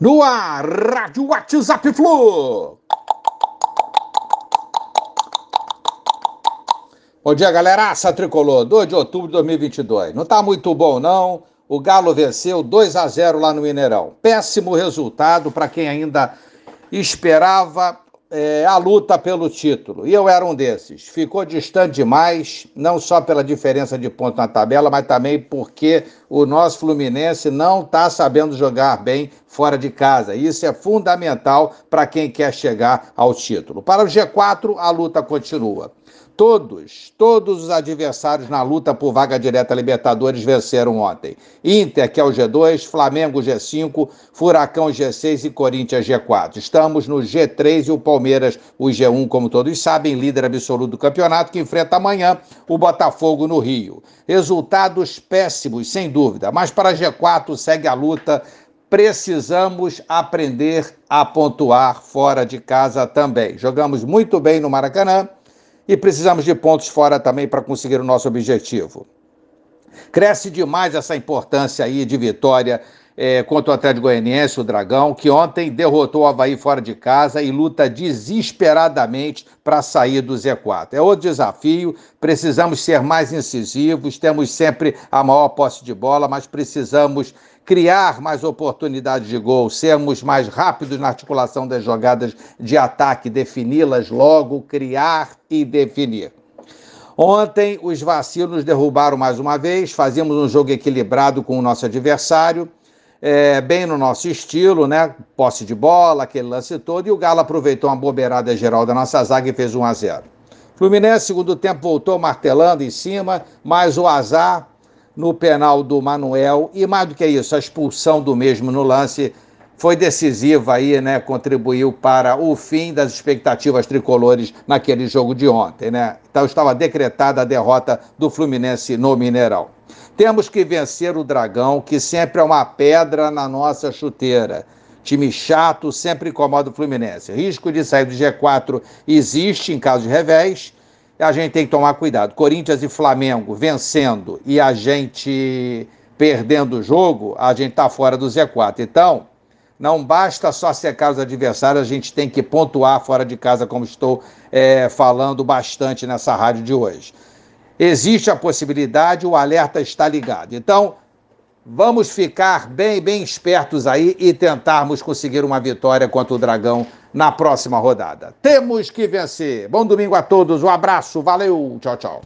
No ar, Rádio WhatsApp Flu. Bom dia, galera. Aça Tricolor, 2 de outubro de 2022. Não tá muito bom, não. O Galo venceu 2 a 0 lá no Mineirão. Péssimo resultado para quem ainda esperava é, a luta pelo título. E eu era um desses. Ficou distante demais, não só pela diferença de ponto na tabela, mas também porque o nosso Fluminense não está sabendo jogar bem fora de casa. Isso é fundamental para quem quer chegar ao título. Para o G4, a luta continua. Todos, todos os adversários na luta por vaga direta Libertadores venceram ontem. Inter, que é o G2, Flamengo G5, Furacão G6 e Corinthians G4. Estamos no G3 e o Palmeiras, o G1, como todos sabem, líder absoluto do campeonato, que enfrenta amanhã o Botafogo no Rio. Resultados péssimos, sem dúvida, mas para G4 segue a luta precisamos aprender a pontuar fora de casa também. Jogamos muito bem no Maracanã, e precisamos de pontos fora também para conseguir o nosso objetivo. Cresce demais essa importância aí de vitória é, contra o Atlético Goianiense, o Dragão, que ontem derrotou o Havaí fora de casa e luta desesperadamente para sair do Z4. É outro desafio, precisamos ser mais incisivos, temos sempre a maior posse de bola, mas precisamos criar mais oportunidades de gol, sermos mais rápidos na articulação das jogadas de ataque, defini-las logo, criar e definir. Ontem, os vacilos derrubaram mais uma vez, fazíamos um jogo equilibrado com o nosso adversário, é, bem no nosso estilo, né? Posse de bola, aquele lance todo, e o Galo aproveitou uma bobeirada geral da nossa zaga e fez 1 a 0 Fluminense, segundo tempo, voltou martelando em cima, mas o azar no penal do Manuel e mais do que isso, a expulsão do mesmo no lance foi decisiva aí, né? Contribuiu para o fim das expectativas tricolores naquele jogo de ontem, né? Então estava decretada a derrota do Fluminense no Mineirão. Temos que vencer o Dragão, que sempre é uma pedra na nossa chuteira. Time chato sempre incomoda o Fluminense. Risco de sair do G4 existe em caso de revés a gente tem que tomar cuidado. Corinthians e Flamengo vencendo e a gente perdendo o jogo, a gente está fora do Z4. Então, não basta só secar os adversários, a gente tem que pontuar fora de casa, como estou é, falando bastante nessa rádio de hoje. Existe a possibilidade, o alerta está ligado. Então, vamos ficar bem, bem espertos aí e tentarmos conseguir uma vitória contra o Dragão na próxima rodada. Temos que vencer. Bom domingo a todos, um abraço, valeu, tchau, tchau.